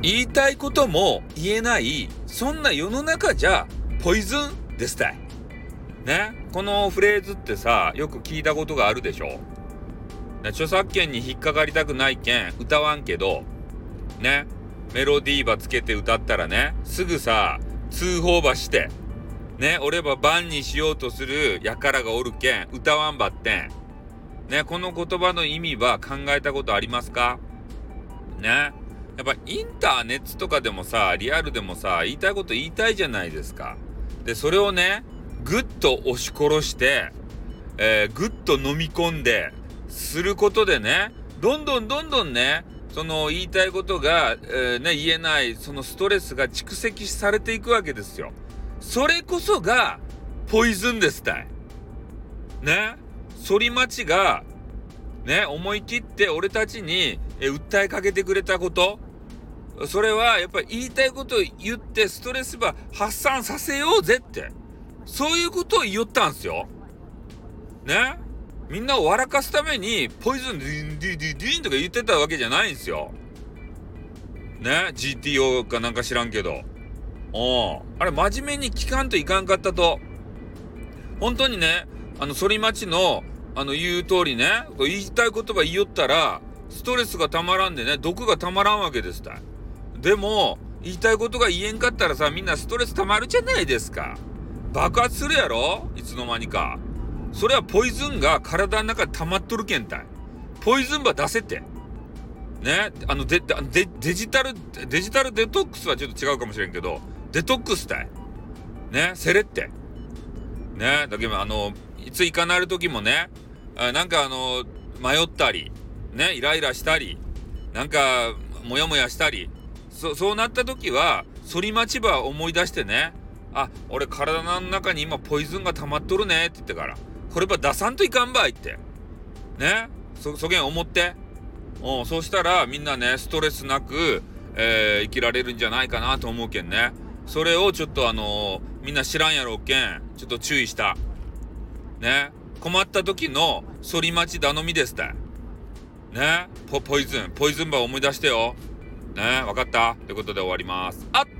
言いたいことも言えない、そんな世の中じゃ、ポイズンですたい。ね？このフレーズってさ、よく聞いたことがあるでしょ？著作権に引っかかりたくないけん、歌わんけど、ね？メロディーばつけて歌ったらね、すぐさ、通報ばして、ね、俺ばバンにしようとする輩がおるけん、歌わんばってん。ね、この言葉の意味は考えたことありますか？ね？やっぱインターネットとかでもさ、リアルでもさ、言いたいこと言いたいじゃないですか。で、それをね、ぐっと押し殺して、えー、ぐっと飲み込んで、することでね、どんどんどんどんね、その言いたいことが、えー、ね、言えない、そのストレスが蓄積されていくわけですよ。それこそが、ポイズンですたい。ね？反町が、ね、思い切って俺たちに、え訴えかけてくれたこと、それはやっぱり言いたいことを言ってストレスば発散させようぜって。そういうことを言ったんですよ。ね？みんなを笑かすために、ポイズンディンディディディンとか言ってたわけじゃないんですよ。ね ?GTO かなんか知らんけど。おあれ真面目に聞かんといかんかったと。本当にね、あの、反町の、あの、言う通りね、言いたい言葉言いよったら、ストレスがたまらんでね、毒がたまらんわけですたでも、言いたいことが言えんかったらさ、みんなストレスたまるじゃないですか。爆発するやろ？いつの間にか。それはポイズンが体の中で溜まっとるけんたい。ポイズンば出せて。ね？あの、デ、デ、デジタル、デジタルデトックスはちょっと違うかもしれんけど、デトックスたい。ね？セレって。ね？だけど、あの、いついかなる時もね、あなんかあの、迷ったり、ね、イライラしたり、なんか、モヤモヤしたり、そ、そうなった時は、反町場思い出してね、あ、俺体の中に今ポイズンが溜まっとるねって言ってから、これば出さんといかんばいって。ねそ、そげん思って。うん、そうしたらみんなね、ストレスなく、えー、生きられるんじゃないかなと思うけんね。それをちょっとあのー、みんな知らんやろうけん、ちょっと注意した。ね困った時の反町頼みですってねポポイズン、ポイズンバー思い出してよ。ね。分かった。ということで終わります。あっ。